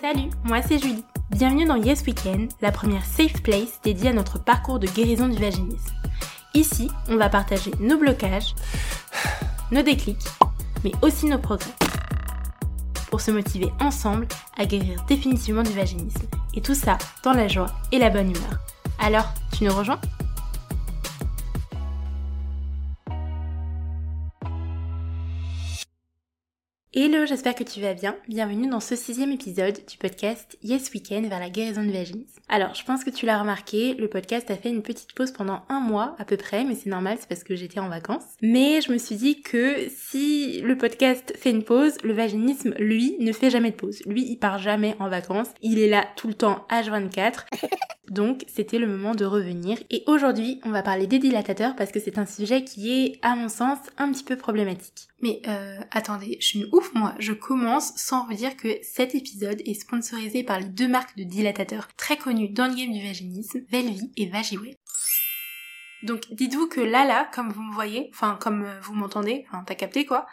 Salut, moi c'est Julie. Bienvenue dans Yes Weekend, la première safe place dédiée à notre parcours de guérison du vaginisme. Ici, on va partager nos blocages, nos déclics, mais aussi nos progrès. Pour se motiver ensemble à guérir définitivement du vaginisme. Et tout ça dans la joie et la bonne humeur. Alors, tu nous rejoins? Hello, j'espère que tu vas bien. Bienvenue dans ce sixième épisode du podcast Yes Weekend vers la guérison du vaginisme. Alors, je pense que tu l'as remarqué, le podcast a fait une petite pause pendant un mois à peu près, mais c'est normal, c'est parce que j'étais en vacances. Mais je me suis dit que si le podcast fait une pause, le vaginisme, lui, ne fait jamais de pause. Lui, il part jamais en vacances. Il est là tout le temps H24. Donc c'était le moment de revenir. Et aujourd'hui, on va parler des dilatateurs parce que c'est un sujet qui est, à mon sens, un petit peu problématique. Mais euh, attendez, je suis une ouf moi. Je commence sans vous dire que cet épisode est sponsorisé par les deux marques de dilatateurs très connues dans le game du vaginisme, Velvi et Vagiwell. Donc dites-vous que là là, comme vous me voyez, enfin comme euh, vous m'entendez, enfin t'as capté quoi,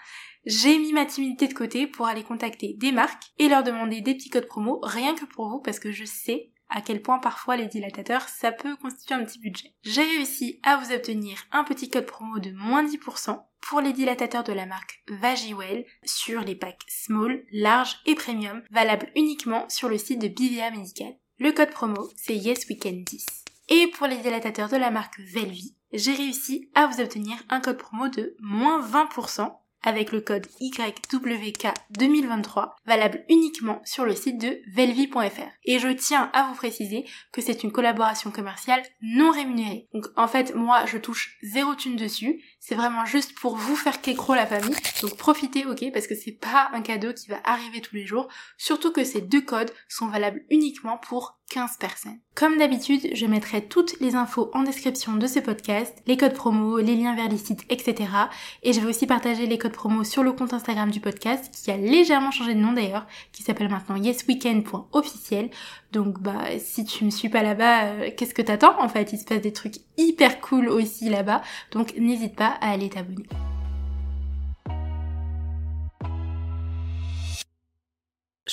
j'ai mis ma timidité de côté pour aller contacter des marques et leur demander des petits codes promo, rien que pour vous, parce que je sais à quel point parfois les dilatateurs, ça peut constituer un petit budget. J'ai réussi à vous obtenir un petit code promo de moins 10% pour les dilatateurs de la marque Vagiwell sur les packs small, large et premium, valable uniquement sur le site de Bivia Medical. Le code promo, c'est YesWeekend10. Et pour les dilatateurs de la marque Velvi, j'ai réussi à vous obtenir un code promo de moins 20% avec le code YWK2023, valable uniquement sur le site de velvi.fr. Et je tiens à vous préciser que c'est une collaboration commerciale non rémunérée. Donc en fait, moi, je touche zéro thune dessus. C'est vraiment juste pour vous faire kécro la famille. Donc profitez, ok, parce que c'est pas un cadeau qui va arriver tous les jours. Surtout que ces deux codes sont valables uniquement pour 15 personnes. Comme d'habitude, je mettrai toutes les infos en description de ce podcast, les codes promo, les liens vers les sites, etc. Et je vais aussi partager les codes promo sur le compte Instagram du podcast, qui a légèrement changé de nom d'ailleurs, qui s'appelle maintenant yesweekend.officiel. Donc bah si tu me suis pas là-bas, euh, qu'est-ce que t'attends en fait? Il se passe des trucs hyper cool aussi là-bas, donc n'hésite pas à aller t'abonner.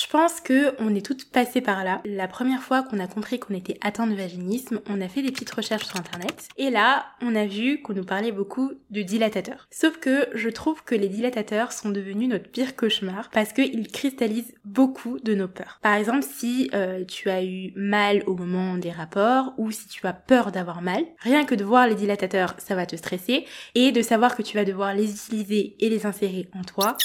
Je pense que on est toutes passées par là. La première fois qu'on a compris qu'on était atteint de vaginisme, on a fait des petites recherches sur internet et là, on a vu qu'on nous parlait beaucoup de dilatateurs. Sauf que je trouve que les dilatateurs sont devenus notre pire cauchemar parce qu'ils cristallisent beaucoup de nos peurs. Par exemple, si euh, tu as eu mal au moment des rapports ou si tu as peur d'avoir mal, rien que de voir les dilatateurs, ça va te stresser et de savoir que tu vas devoir les utiliser et les insérer en toi,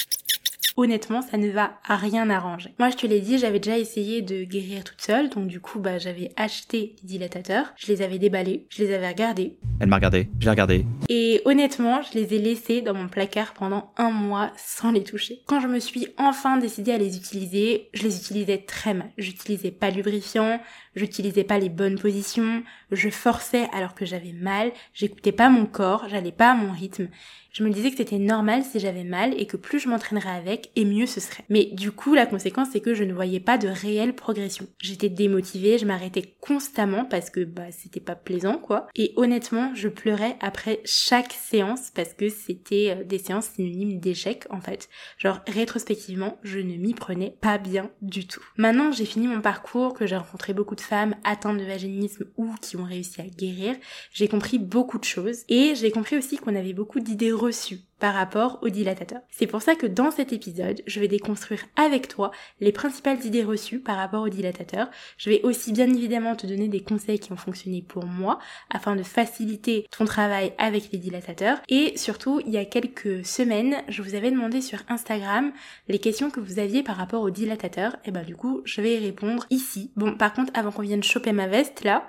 honnêtement, ça ne va à rien arranger. Moi, je te l'ai dit, j'avais déjà essayé de guérir toute seule, donc du coup, bah, j'avais acheté des dilatateurs, je les avais déballés, je les avais regardés. Elle m'a regardé, j'ai regardé. Et honnêtement, je les ai laissés dans mon placard pendant un mois sans les toucher. Quand je me suis enfin décidée à les utiliser, je les utilisais très mal. J'utilisais pas lubrifiant, j'utilisais pas les bonnes positions, je forçais alors que j'avais mal, j'écoutais pas mon corps, j'allais pas à mon rythme. Je me disais que c'était normal si j'avais mal et que plus je m'entraînerais avec et mieux ce serait. Mais du coup, la conséquence c'est que je ne voyais pas de réelle progression. J'étais démotivée, je m'arrêtais constamment parce que bah c'était pas plaisant quoi. Et honnêtement, je pleurais après chaque séance parce que c'était euh, des séances synonymes d'échec en fait. Genre rétrospectivement, je ne m'y prenais pas bien du tout. Maintenant, j'ai fini mon parcours, que j'ai rencontré beaucoup de femmes atteintes de vaginisme ou qui ont réussi à guérir, j'ai compris beaucoup de choses et j'ai compris aussi qu'on avait beaucoup d'idées reçues par rapport au dilatateur. C'est pour ça que dans cet épisode, je vais déconstruire avec toi les principales idées reçues par rapport au dilatateur. Je vais aussi bien évidemment te donner des conseils qui ont fonctionné pour moi afin de faciliter ton travail avec les dilatateurs. Et surtout, il y a quelques semaines, je vous avais demandé sur Instagram les questions que vous aviez par rapport au dilatateur. Et bah du coup, je vais y répondre ici. Bon, par contre, avant qu'on vienne choper ma veste là.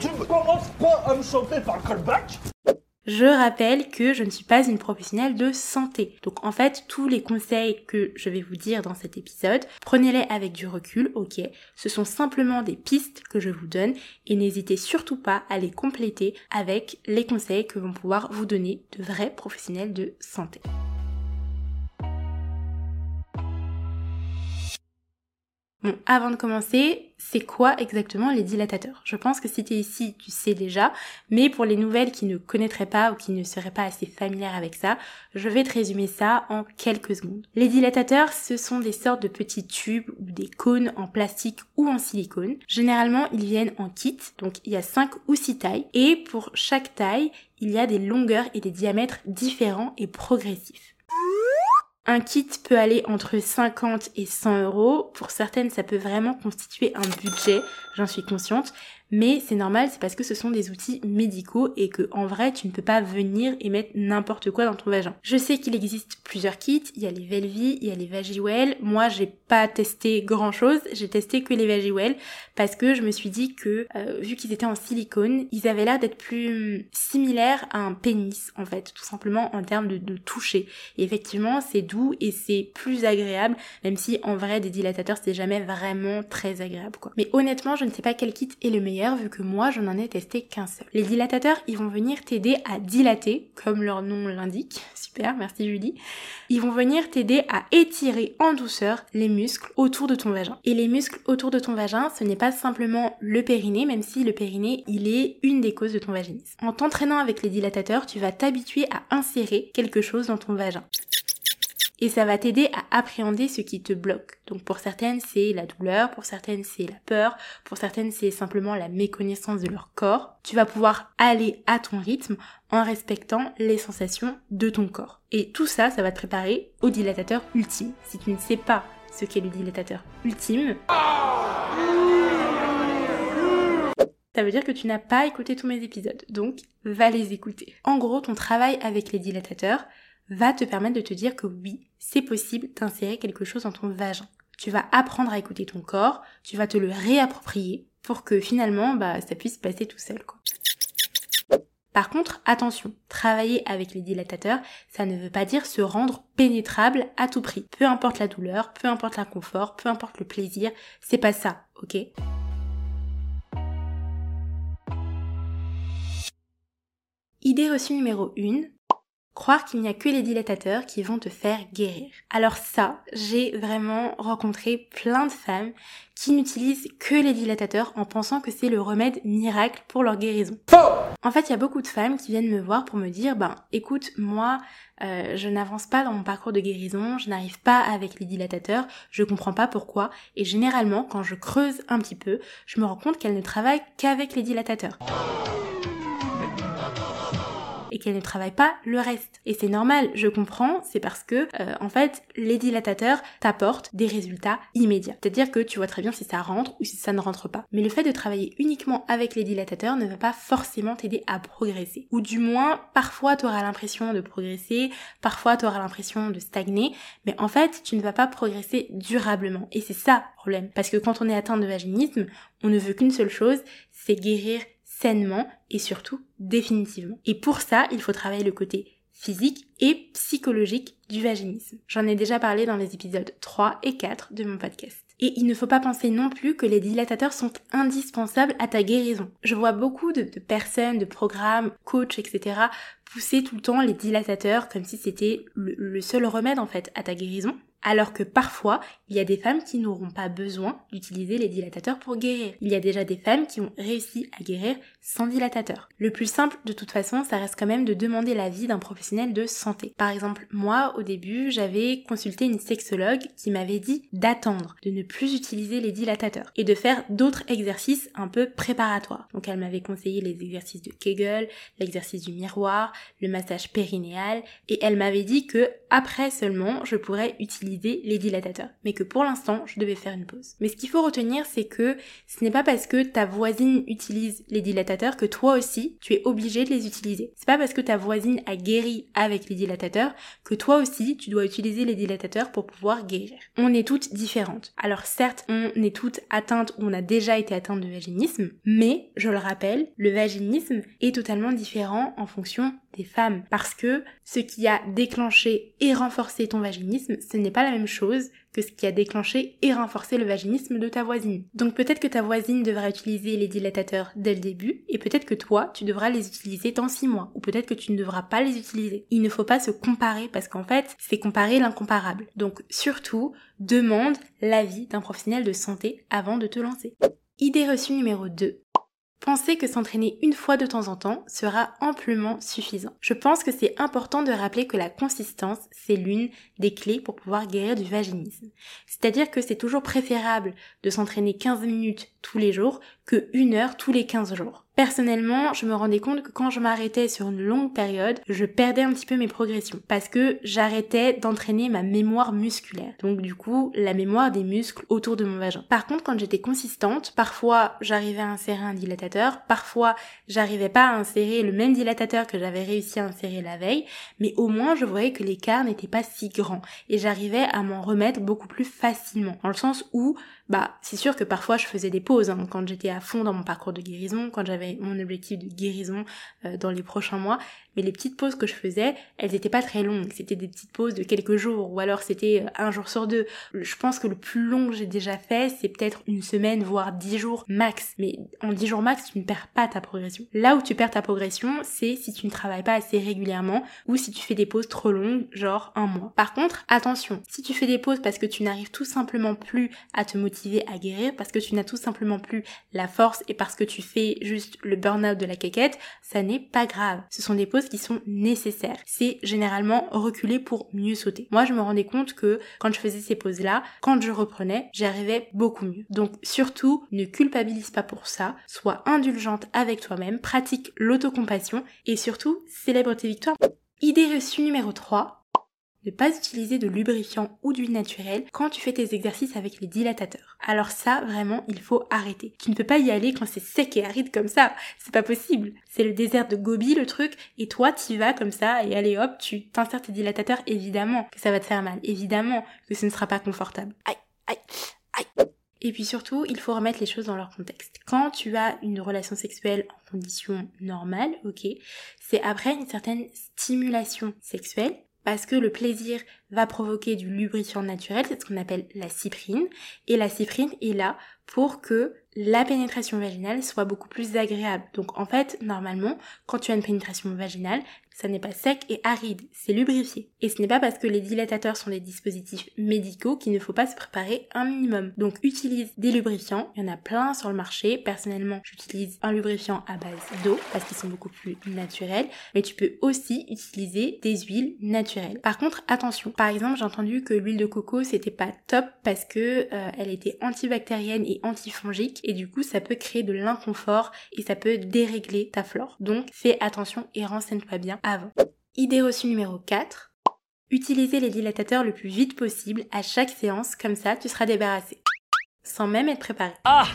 Tu ne commences pas à me chanter par callback je rappelle que je ne suis pas une professionnelle de santé. Donc en fait, tous les conseils que je vais vous dire dans cet épisode, prenez-les avec du recul, ok? Ce sont simplement des pistes que je vous donne et n'hésitez surtout pas à les compléter avec les conseils que vont pouvoir vous donner de vrais professionnels de santé. Bon, avant de commencer, c'est quoi exactement les dilatateurs? Je pense que si tu es ici, tu sais déjà, mais pour les nouvelles qui ne connaîtraient pas ou qui ne seraient pas assez familières avec ça, je vais te résumer ça en quelques secondes. Les dilatateurs, ce sont des sortes de petits tubes ou des cônes en plastique ou en silicone. Généralement, ils viennent en kit, donc il y a 5 ou 6 tailles, et pour chaque taille, il y a des longueurs et des diamètres différents et progressifs. Un kit peut aller entre 50 et 100 euros. Pour certaines, ça peut vraiment constituer un budget, j'en suis consciente mais c'est normal, c'est parce que ce sont des outils médicaux et que en vrai tu ne peux pas venir et mettre n'importe quoi dans ton vagin. Je sais qu'il existe plusieurs kits, il y a les Velvi, il y a les Vagiwell. Moi j'ai pas testé grand chose, j'ai testé que les Vagiwell parce que je me suis dit que euh, vu qu'ils étaient en silicone, ils avaient l'air d'être plus hum, similaires à un pénis en fait, tout simplement en termes de, de toucher. Et effectivement c'est doux et c'est plus agréable, même si en vrai des dilatateurs c'est jamais vraiment très agréable quoi. Mais honnêtement je ne sais pas quel kit est le meilleur vu que moi je n'en ai testé qu'un seul. Les dilatateurs, ils vont venir t'aider à dilater, comme leur nom l'indique. Super, merci Julie. Ils vont venir t'aider à étirer en douceur les muscles autour de ton vagin. Et les muscles autour de ton vagin, ce n'est pas simplement le périnée, même si le périnée, il est une des causes de ton vaginisme. En t'entraînant avec les dilatateurs, tu vas t'habituer à insérer quelque chose dans ton vagin et ça va t'aider à appréhender ce qui te bloque. Donc pour certaines c'est la douleur, pour certaines c'est la peur, pour certaines c'est simplement la méconnaissance de leur corps. Tu vas pouvoir aller à ton rythme en respectant les sensations de ton corps. Et tout ça, ça va te préparer au dilatateur ultime. Si tu ne sais pas ce qu'est le dilatateur ultime, ça veut dire que tu n'as pas écouté tous mes épisodes, donc va les écouter. En gros, ton travail avec les dilatateurs, va te permettre de te dire que oui, c'est possible d'insérer quelque chose dans ton vagin. Tu vas apprendre à écouter ton corps, tu vas te le réapproprier pour que finalement bah, ça puisse passer tout seul. Quoi. Par contre, attention, travailler avec les dilatateurs, ça ne veut pas dire se rendre pénétrable à tout prix. Peu importe la douleur, peu importe l'inconfort, peu importe le plaisir, c'est pas ça, ok? Idée reçue numéro 1, croire qu'il n'y a que les dilatateurs qui vont te faire guérir. Alors ça, j'ai vraiment rencontré plein de femmes qui n'utilisent que les dilatateurs en pensant que c'est le remède miracle pour leur guérison. En fait, il y a beaucoup de femmes qui viennent me voir pour me dire, ben écoute, moi, euh, je n'avance pas dans mon parcours de guérison, je n'arrive pas avec les dilatateurs, je comprends pas pourquoi, et généralement, quand je creuse un petit peu, je me rends compte qu'elles ne travaillent qu'avec les dilatateurs et qu'elle ne travaille pas le reste. Et c'est normal, je comprends, c'est parce que euh, en fait les dilatateurs t'apportent des résultats immédiats. C'est-à-dire que tu vois très bien si ça rentre ou si ça ne rentre pas. Mais le fait de travailler uniquement avec les dilatateurs ne va pas forcément t'aider à progresser. Ou du moins, parfois tu auras l'impression de progresser, parfois tu auras l'impression de stagner, mais en fait tu ne vas pas progresser durablement. Et c'est ça le problème. Parce que quand on est atteint de vaginisme, on ne veut qu'une seule chose, c'est guérir sainement et surtout définitivement. Et pour ça, il faut travailler le côté physique et psychologique du vaginisme. J'en ai déjà parlé dans les épisodes 3 et 4 de mon podcast. Et il ne faut pas penser non plus que les dilatateurs sont indispensables à ta guérison. Je vois beaucoup de, personnes, de programmes, coachs, etc. pousser tout le temps les dilatateurs comme si c'était le seul remède en fait à ta guérison alors que parfois, il y a des femmes qui n'auront pas besoin d'utiliser les dilatateurs pour guérir. Il y a déjà des femmes qui ont réussi à guérir sans dilatateur. Le plus simple, de toute façon, ça reste quand même de demander l'avis d'un professionnel de santé. Par exemple, moi, au début, j'avais consulté une sexologue qui m'avait dit d'attendre, de ne plus utiliser les dilatateurs et de faire d'autres exercices un peu préparatoires. Donc elle m'avait conseillé les exercices de Kegel, l'exercice du miroir, le massage périnéal et elle m'avait dit que après seulement je pourrais utiliser les dilatateurs, mais que pour l'instant, je devais faire une pause. Mais ce qu'il faut retenir, c'est que ce n'est pas parce que ta voisine utilise les dilatateurs que toi aussi, tu es obligé de les utiliser. C'est pas parce que ta voisine a guéri avec les dilatateurs que toi aussi, tu dois utiliser les dilatateurs pour pouvoir guérir. On est toutes différentes. Alors certes, on est toutes atteintes ou on a déjà été atteintes de vaginisme, mais, je le rappelle, le vaginisme est totalement différent en fonction des femmes parce que Ce qui a déclenché et renforcé ton vaginisme, ce n'est pas la même chose que ce qui a déclenché et renforcé le vaginisme de ta voisine. Donc peut-être que ta voisine devra utiliser les dilatateurs dès le début, et peut-être que toi, tu devras les utiliser dans 6 mois, ou peut-être que tu ne devras pas les utiliser. Il ne faut pas se comparer, parce qu'en fait, c'est comparer l'incomparable. Donc surtout, demande l'avis d'un professionnel de santé avant de te lancer. Idée reçue numéro 2. Pensez que s'entraîner une fois de temps en temps sera amplement suffisant. Je pense que c'est important de rappeler que la consistance, c'est l'une des clés pour pouvoir guérir du vaginisme. C'est-à-dire que c'est toujours préférable de s'entraîner 15 minutes tous les jours que une heure tous les 15 jours. Personnellement, je me rendais compte que quand je m'arrêtais sur une longue période, je perdais un petit peu mes progressions parce que j'arrêtais d'entraîner ma mémoire musculaire. Donc du coup, la mémoire des muscles autour de mon vagin. Par contre, quand j'étais consistante, parfois j'arrivais à insérer un dilatateur, parfois j'arrivais pas à insérer le même dilatateur que j'avais réussi à insérer la veille, mais au moins je voyais que l'écart n'était pas si grand et j'arrivais à m'en remettre beaucoup plus facilement. Dans le sens où bah c'est sûr que parfois je faisais des pauses hein, quand j'étais à fond dans mon parcours de guérison, quand j'avais mon objectif de guérison euh, dans les prochains mois, mais les petites pauses que je faisais, elles n'étaient pas très longues, c'était des petites pauses de quelques jours ou alors c'était euh, un jour sur deux. Je pense que le plus long que j'ai déjà fait, c'est peut-être une semaine voire dix jours max, mais en dix jours max, tu ne perds pas ta progression. Là où tu perds ta progression, c'est si tu ne travailles pas assez régulièrement ou si tu fais des pauses trop longues, genre un mois. Par contre, attention, si tu fais des pauses parce que tu n'arrives tout simplement plus à te motiver à guérir parce que tu n'as tout simplement plus la force et parce que tu fais juste le burn-out de la quéquette, ça n'est pas grave. Ce sont des pauses qui sont nécessaires. C'est généralement reculer pour mieux sauter. Moi, je me rendais compte que quand je faisais ces pauses-là, quand je reprenais, j'arrivais beaucoup mieux. Donc surtout, ne culpabilise pas pour ça, sois indulgente avec toi-même, pratique l'autocompassion et surtout, célèbre tes victoires. Idée reçue numéro 3, ne pas utiliser de lubrifiant ou d'huile naturelle quand tu fais tes exercices avec les dilatateurs. Alors ça, vraiment, il faut arrêter. Tu ne peux pas y aller quand c'est sec et aride comme ça. C'est pas possible. C'est le désert de Gobi, le truc, et toi, t'y vas comme ça, et allez hop, tu t'insères tes dilatateurs, évidemment que ça va te faire mal. Évidemment que ce ne sera pas confortable. Aïe, aïe, aïe. Et puis surtout, il faut remettre les choses dans leur contexte. Quand tu as une relation sexuelle en conditions normales, ok, c'est après une certaine stimulation sexuelle parce que le plaisir va provoquer du lubrifiant naturel, c'est ce qu'on appelle la cyprine, et la cyprine est là pour que la pénétration vaginale soit beaucoup plus agréable. Donc en fait, normalement, quand tu as une pénétration vaginale, ça n'est pas sec et aride, c'est lubrifié. Et ce n'est pas parce que les dilatateurs sont des dispositifs médicaux qu'il ne faut pas se préparer un minimum. Donc utilise des lubrifiants, il y en a plein sur le marché. Personnellement, j'utilise un lubrifiant à base d'eau parce qu'ils sont beaucoup plus naturels, mais tu peux aussi utiliser des huiles naturelles. Par contre, attention. Par exemple, j'ai entendu que l'huile de coco c'était pas top parce que euh, elle était antibactérienne et antifongique et du coup ça peut créer de l'inconfort et ça peut dérégler ta flore. Donc fais attention et renseigne-toi bien avant. Idée reçue numéro 4. Utilisez les dilatateurs le plus vite possible à chaque séance, comme ça tu seras débarrassé. Sans même être préparé. Ah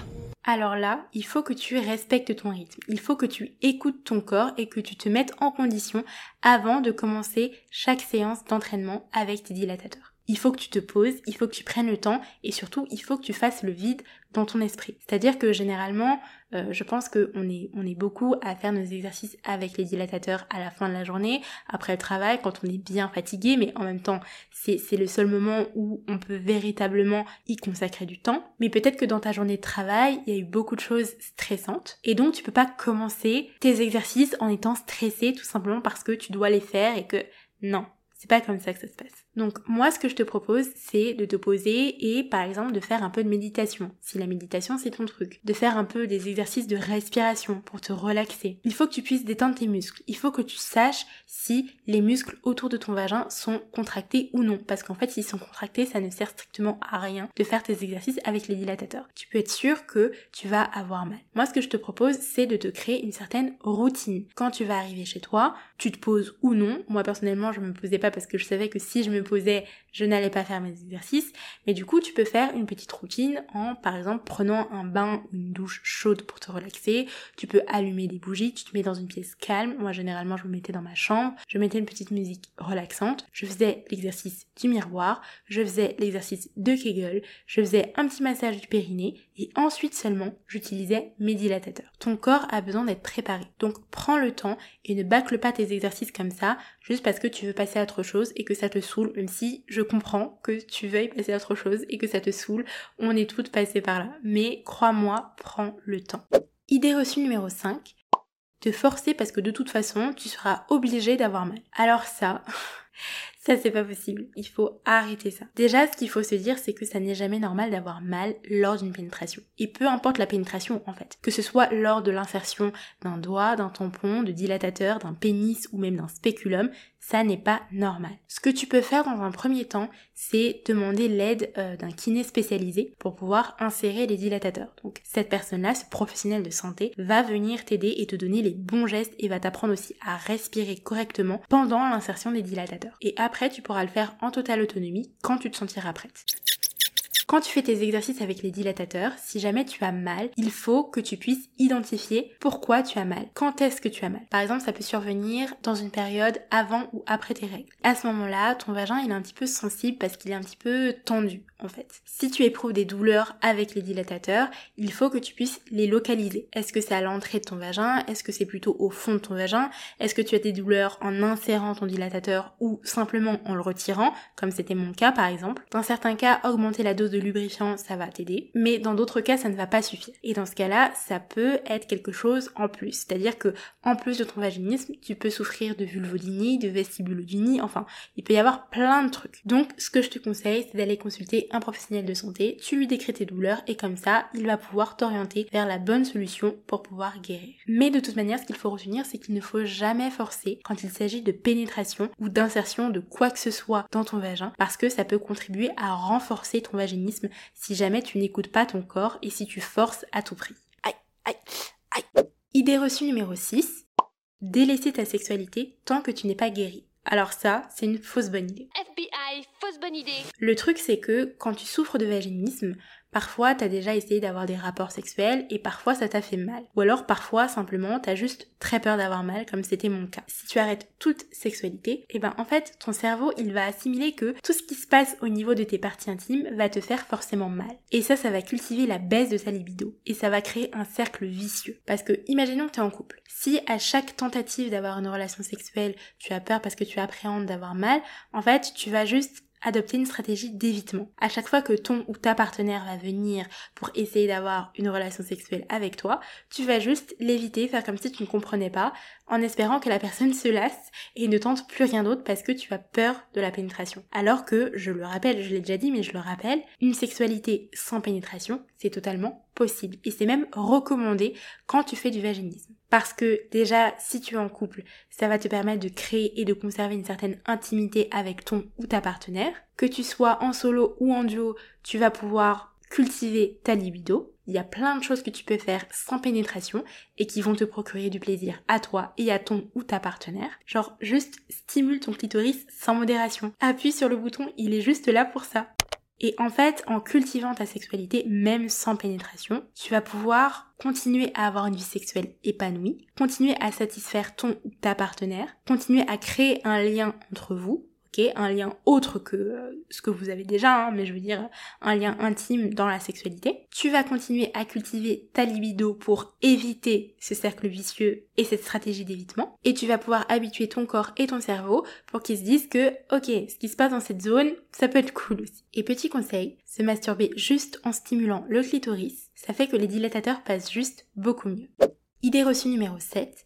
alors là, il faut que tu respectes ton rythme. Il faut que tu écoutes ton corps et que tu te mettes en condition avant de commencer chaque séance d'entraînement avec tes dilatateurs il faut que tu te poses, il faut que tu prennes le temps et surtout il faut que tu fasses le vide dans ton esprit. C'est-à-dire que généralement, euh, je pense qu'on est, on est beaucoup à faire nos exercices avec les dilatateurs à la fin de la journée, après le travail, quand on est bien fatigué, mais en même temps, c'est, le seul moment où on peut véritablement y consacrer du temps. Mais peut-être que dans ta journée de travail, il y a eu beaucoup de choses stressantes et donc tu peux pas commencer tes exercices en étant stressé tout simplement parce que tu dois les faire et que non, c'est pas comme ça que ça se passe. Donc moi ce que je te propose c'est de te poser et par exemple de faire un peu de méditation, si la méditation c'est ton truc, de faire un peu des exercices de respiration pour te relaxer. Il faut que tu puisses détendre tes muscles, il faut que tu saches si les muscles autour de ton vagin sont contractés ou non, parce qu'en fait s'ils sont contractés ça ne sert strictement à rien de faire tes exercices avec les dilatateurs. Tu peux être sûr que tu vas avoir mal. Moi ce que je te propose c'est de te créer une certaine routine. Quand tu vas arriver chez toi, tu te poses ou non, moi personnellement je me posais pas parce que je savais que si je me posais, je n'allais pas faire mes exercices, mais du coup tu peux faire une petite routine en par exemple prenant un bain ou une douche chaude pour te relaxer, tu peux allumer des bougies, tu te mets dans une pièce calme, moi généralement je me mettais dans ma chambre, je mettais une petite musique relaxante, je faisais l'exercice du miroir, je faisais l'exercice de Kegel, je faisais un petit massage du périnée. Et ensuite seulement j'utilisais mes dilatateurs. Ton corps a besoin d'être préparé, donc prends le temps et ne bâcle pas tes exercices comme ça juste parce que tu veux passer à autre chose et que ça te saoule, même si je comprends que tu veuilles passer à autre chose et que ça te saoule, on est toutes passées par là. Mais crois-moi, prends le temps. Idée reçue numéro 5, te forcer parce que de toute façon, tu seras obligé d'avoir mal. Alors ça, ça c'est pas possible. Il faut arrêter ça. Déjà, ce qu'il faut se dire, c'est que ça n'est jamais normal d'avoir mal lors d'une pénétration. Et peu importe la pénétration en fait. Que ce soit lors de l'insertion d'un doigt, d'un tampon, de dilatateur, d'un pénis ou même d'un spéculum, ça n'est pas normal. Ce que tu peux faire dans un premier temps, c'est demander l'aide euh, d'un kiné spécialisé pour pouvoir insérer les dilatateurs. Donc cette personne-là, ce professionnel de santé, va venir t'aider et te donner les bons gestes et va t'apprendre aussi à respirer correctement pendant l'insertion des dilatateurs. Et après, tu pourras le faire en totale autonomie quand tu te sentiras prête. Quand tu fais tes exercices avec les dilatateurs, si jamais tu as mal, il faut que tu puisses identifier pourquoi tu as mal. Quand est-ce que tu as mal? Par exemple, ça peut survenir dans une période avant ou après tes règles. À ce moment-là, ton vagin est un petit peu sensible parce qu'il est un petit peu tendu en fait. Si tu éprouves des douleurs avec les dilatateurs, il faut que tu puisses les localiser. Est-ce que c'est à l'entrée de ton vagin? Est-ce que c'est plutôt au fond de ton vagin? Est-ce que tu as des douleurs en insérant ton dilatateur ou simplement en le retirant, comme c'était mon cas par exemple? Dans certains cas, augmenter la dose de lubrifiant, ça va t'aider, mais dans d'autres cas, ça ne va pas suffire. Et dans ce cas-là, ça peut être quelque chose en plus. C'est-à-dire que en plus de ton vaginisme, tu peux souffrir de vulvodynie, de vestibulodynie, enfin, il peut y avoir plein de trucs. Donc, ce que je te conseille, c'est d'aller consulter un professionnel de santé, tu lui décris tes douleurs et comme ça, il va pouvoir t'orienter vers la bonne solution pour pouvoir guérir. Mais de toute manière, ce qu'il faut retenir, c'est qu'il ne faut jamais forcer quand il s'agit de pénétration ou d'insertion de quoi que ce soit dans ton vagin parce que ça peut contribuer à renforcer ton vaginisme si jamais tu n'écoutes pas ton corps et si tu forces à tout prix. Aïe, aïe, aïe. Idée reçue numéro 6. Délaisser ta sexualité tant que tu n'es pas guéri. Alors ça, c'est une fausse bonne idée. FBI, fausse bonne idée. Le truc, c'est que quand tu souffres de vaginisme, Parfois, t'as déjà essayé d'avoir des rapports sexuels et parfois ça t'a fait mal. Ou alors parfois simplement t'as juste très peur d'avoir mal comme c'était mon cas. Si tu arrêtes toute sexualité, et eh ben en fait ton cerveau il va assimiler que tout ce qui se passe au niveau de tes parties intimes va te faire forcément mal. Et ça, ça va cultiver la baisse de ta libido et ça va créer un cercle vicieux. Parce que imaginons que t'es en couple. Si à chaque tentative d'avoir une relation sexuelle tu as peur parce que tu appréhendes d'avoir mal, en fait tu vas juste adopter une stratégie d'évitement. À chaque fois que ton ou ta partenaire va venir pour essayer d'avoir une relation sexuelle avec toi, tu vas juste l'éviter, faire comme si tu ne comprenais pas, en espérant que la personne se lasse et ne tente plus rien d'autre parce que tu as peur de la pénétration. Alors que, je le rappelle, je l'ai déjà dit mais je le rappelle, une sexualité sans pénétration, c'est totalement possible. Et c'est même recommandé quand tu fais du vaginisme. Parce que déjà, si tu es en couple, ça va te permettre de créer et de conserver une certaine intimité avec ton ou ta partenaire. Que tu sois en solo ou en duo, tu vas pouvoir cultiver ta libido. Il y a plein de choses que tu peux faire sans pénétration et qui vont te procurer du plaisir à toi et à ton ou ta partenaire. Genre juste stimule ton clitoris sans modération. Appuie sur le bouton, il est juste là pour ça. Et en fait, en cultivant ta sexualité, même sans pénétration, tu vas pouvoir continuer à avoir une vie sexuelle épanouie, continuer à satisfaire ton ou ta partenaire, continuer à créer un lien entre vous, un lien autre que euh, ce que vous avez déjà, hein, mais je veux dire un lien intime dans la sexualité. Tu vas continuer à cultiver ta libido pour éviter ce cercle vicieux et cette stratégie d'évitement. Et tu vas pouvoir habituer ton corps et ton cerveau pour qu'ils se disent que, ok, ce qui se passe dans cette zone, ça peut être cool aussi. Et petit conseil, se masturber juste en stimulant le clitoris, ça fait que les dilatateurs passent juste beaucoup mieux. Idée reçue numéro 7,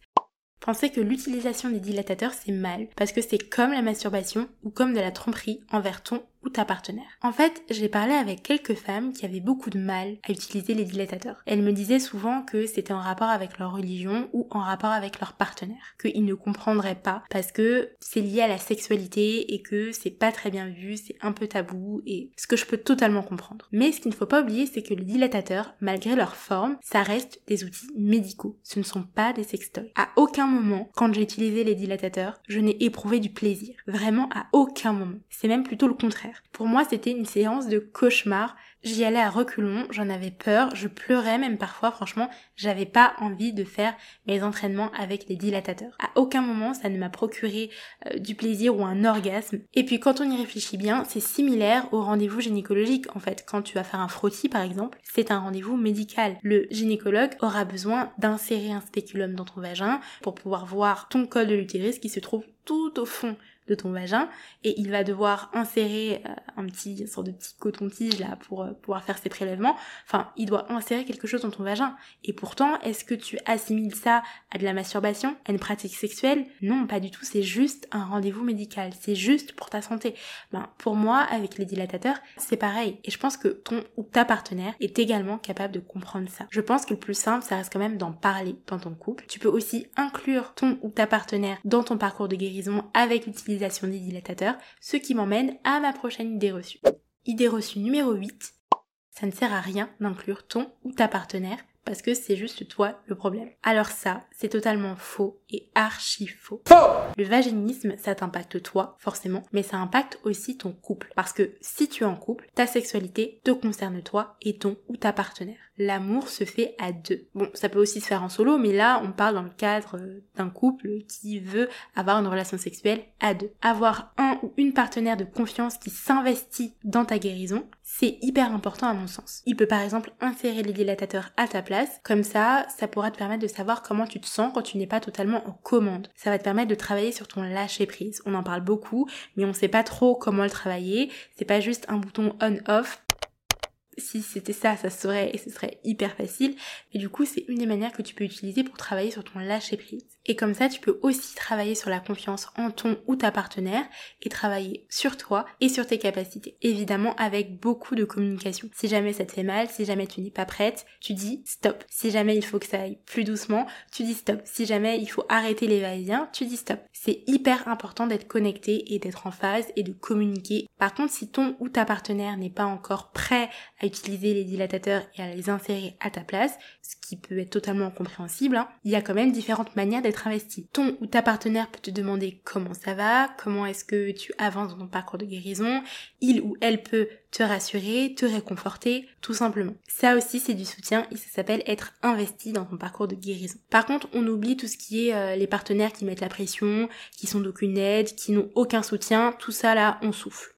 Pensez que l'utilisation des dilatateurs c'est mal parce que c'est comme la masturbation ou comme de la tromperie envers ton ou ta partenaire. En fait, j'ai parlé avec quelques femmes qui avaient beaucoup de mal à utiliser les dilatateurs. Elles me disaient souvent que c'était en rapport avec leur religion ou en rapport avec leur partenaire, qu'ils ne comprendraient pas parce que c'est lié à la sexualité et que c'est pas très bien vu, c'est un peu tabou et ce que je peux totalement comprendre. Mais ce qu'il ne faut pas oublier, c'est que les dilatateurs, malgré leur forme, ça reste des outils médicaux. Ce ne sont pas des sextoys. À aucun moment, quand j'ai utilisé les dilatateurs, je n'ai éprouvé du plaisir. Vraiment à aucun moment. C'est même plutôt le contraire. Pour moi, c'était une séance de cauchemar. J'y allais à reculons, j'en avais peur, je pleurais même parfois, franchement, j'avais pas envie de faire mes entraînements avec les dilatateurs. À aucun moment ça ne m'a procuré euh, du plaisir ou un orgasme. Et puis quand on y réfléchit bien, c'est similaire au rendez-vous gynécologique en fait. Quand tu vas faire un frottis par exemple, c'est un rendez-vous médical. Le gynécologue aura besoin d'insérer un spéculum dans ton vagin pour pouvoir voir ton col de l'utérus qui se trouve tout au fond de ton vagin et il va devoir insérer euh, un petit une sorte de petit coton-tige là pour euh, pouvoir faire ses prélèvements. Enfin, il doit insérer quelque chose dans ton vagin. Et pourtant, est-ce que tu assimiles ça à de la masturbation, à une pratique sexuelle? Non, pas du tout. C'est juste un rendez-vous médical. C'est juste pour ta santé. Ben, pour moi, avec les dilatateurs, c'est pareil. Et je pense que ton ou ta partenaire est également capable de comprendre ça. Je pense que le plus simple, ça reste quand même d'en parler dans ton couple. Tu peux aussi inclure ton ou ta partenaire dans ton parcours de guérison avec l'utilisation des dilatateurs, ce qui m'emmène à ma prochaine idée reçue. Idée reçue numéro 8. Ça ne sert à rien d'inclure ton ou ta partenaire parce que c'est juste toi le problème. Alors ça, c'est totalement faux et archi faux. Le vaginisme, ça t'impacte toi, forcément, mais ça impacte aussi ton couple. Parce que si tu es en couple, ta sexualité te concerne toi et ton ou ta partenaire. L'amour se fait à deux. Bon, ça peut aussi se faire en solo, mais là, on parle dans le cadre d'un couple qui veut avoir une relation sexuelle à deux. Avoir un ou une partenaire de confiance qui s'investit dans ta guérison, c'est hyper important à mon sens. Il peut par exemple insérer les dilatateurs à ta place, comme ça, ça pourra te permettre de savoir comment tu te sens quand tu n'es pas totalement en commande. Ça va te permettre de travailler sur ton lâcher prise. On en parle beaucoup, mais on sait pas trop comment le travailler. C'est pas juste un bouton on-off si c'était ça, ça serait et ce serait hyper facile. Et du coup, c'est une des manières que tu peux utiliser pour travailler sur ton lâcher prise. Et comme ça, tu peux aussi travailler sur la confiance en ton ou ta partenaire et travailler sur toi et sur tes capacités. Évidemment, avec beaucoup de communication. Si jamais ça te fait mal, si jamais tu n'es pas prête, tu dis stop. Si jamais il faut que ça aille plus doucement, tu dis stop. Si jamais il faut arrêter les va-et-vient, tu dis stop. C'est hyper important d'être connecté et d'être en phase et de communiquer. Par contre, si ton ou ta partenaire n'est pas encore prêt à utiliser les dilatateurs et à les insérer à ta place, ce qui peut être totalement compréhensible, hein, il y a quand même différentes manières d'être investi. Ton ou ta partenaire peut te demander comment ça va, comment est-ce que tu avances dans ton parcours de guérison, il ou elle peut te rassurer, te réconforter, tout simplement. Ça aussi c'est du soutien et ça s'appelle être investi dans ton parcours de guérison. Par contre, on oublie tout ce qui est euh, les partenaires qui mettent la pression, qui sont d'aucune aide, qui n'ont aucun soutien, tout ça là, on souffle.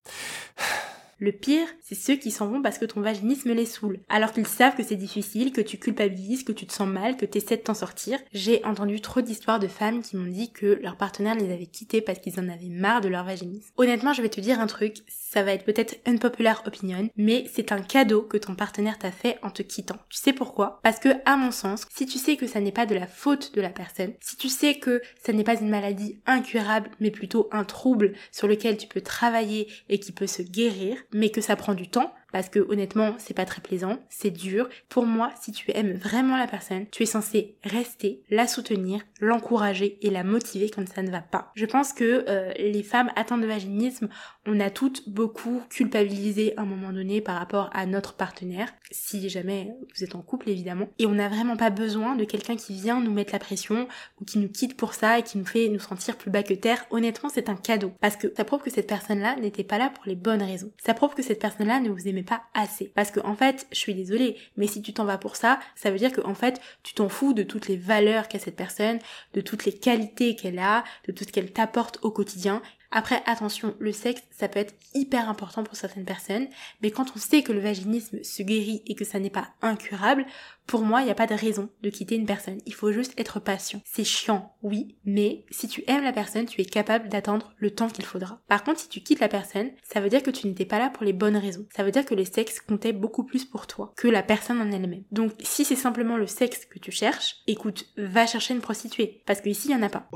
Le pire, c'est ceux qui s'en vont parce que ton vaginisme les saoule. Alors qu'ils savent que c'est difficile, que tu culpabilises, que tu te sens mal, que tu essaies de t'en sortir. J'ai entendu trop d'histoires de femmes qui m'ont dit que leur partenaire les avait quittés parce qu'ils en avaient marre de leur vaginisme. Honnêtement, je vais te dire un truc, ça va être peut-être unpopular opinion, mais c'est un cadeau que ton partenaire t'a fait en te quittant. Tu sais pourquoi? Parce que, à mon sens, si tu sais que ça n'est pas de la faute de la personne, si tu sais que ça n'est pas une maladie incurable, mais plutôt un trouble sur lequel tu peux travailler et qui peut se guérir, mais que ça prend du temps, parce que honnêtement, c'est pas très plaisant, c'est dur. Pour moi, si tu aimes vraiment la personne, tu es censé rester, la soutenir, l'encourager et la motiver quand ça ne va pas. Je pense que euh, les femmes atteintes de vaginisme, on a toutes beaucoup culpabilisé à un moment donné par rapport à notre partenaire, si jamais vous êtes en couple évidemment, et on n'a vraiment pas besoin de quelqu'un qui vient nous mettre la pression ou qui nous quitte pour ça et qui nous fait nous sentir plus bas que terre. Honnêtement, c'est un cadeau parce que ça prouve que cette personne-là n'était pas là pour les bonnes raisons. Ça prouve que cette personne-là ne vous aimait pas assez. Parce que en fait, je suis désolée, mais si tu t'en vas pour ça, ça veut dire que en fait, tu t'en fous de toutes les valeurs qu'a cette personne, de toutes les qualités qu'elle a, de tout ce qu'elle t'apporte au quotidien. Après, attention, le sexe, ça peut être hyper important pour certaines personnes, mais quand on sait que le vaginisme se guérit et que ça n'est pas incurable, pour moi, il n'y a pas de raison de quitter une personne. Il faut juste être patient. C'est chiant, oui, mais si tu aimes la personne, tu es capable d'attendre le temps qu'il faudra. Par contre, si tu quittes la personne, ça veut dire que tu n'étais pas là pour les bonnes raisons. Ça veut dire que le sexe comptait beaucoup plus pour toi que la personne en elle-même. Donc, si c'est simplement le sexe que tu cherches, écoute, va chercher une prostituée. Parce qu'ici, il n'y en a pas.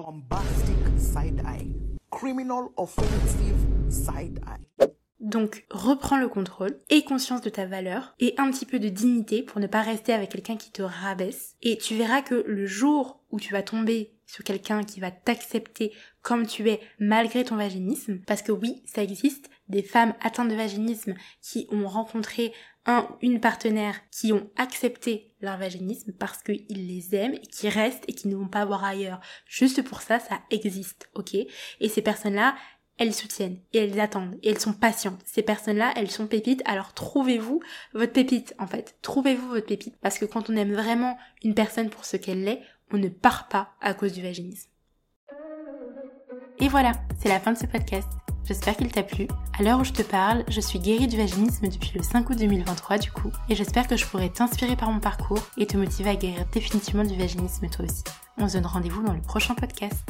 Donc reprends le contrôle, et conscience de ta valeur et un petit peu de dignité pour ne pas rester avec quelqu'un qui te rabaisse. Et tu verras que le jour où tu vas tomber sur quelqu'un qui va t'accepter comme tu es malgré ton vaginisme, parce que oui, ça existe, des femmes atteintes de vaginisme qui ont rencontré un ou une partenaire qui ont accepté leur vaginisme parce qu'ils les aiment et qui restent et qui ne vont pas voir ailleurs. Juste pour ça, ça existe, ok? Et ces personnes-là, elles soutiennent et elles attendent et elles sont patientes. Ces personnes-là, elles sont pépites, alors trouvez-vous votre pépite en fait. Trouvez-vous votre pépite parce que quand on aime vraiment une personne pour ce qu'elle est, on ne part pas à cause du vaginisme. Et voilà, c'est la fin de ce podcast. J'espère qu'il t'a plu. À l'heure où je te parle, je suis guérie du vaginisme depuis le 5 août 2023 du coup, et j'espère que je pourrai t'inspirer par mon parcours et te motiver à guérir définitivement du vaginisme toi aussi. On se donne rendez-vous dans le prochain podcast.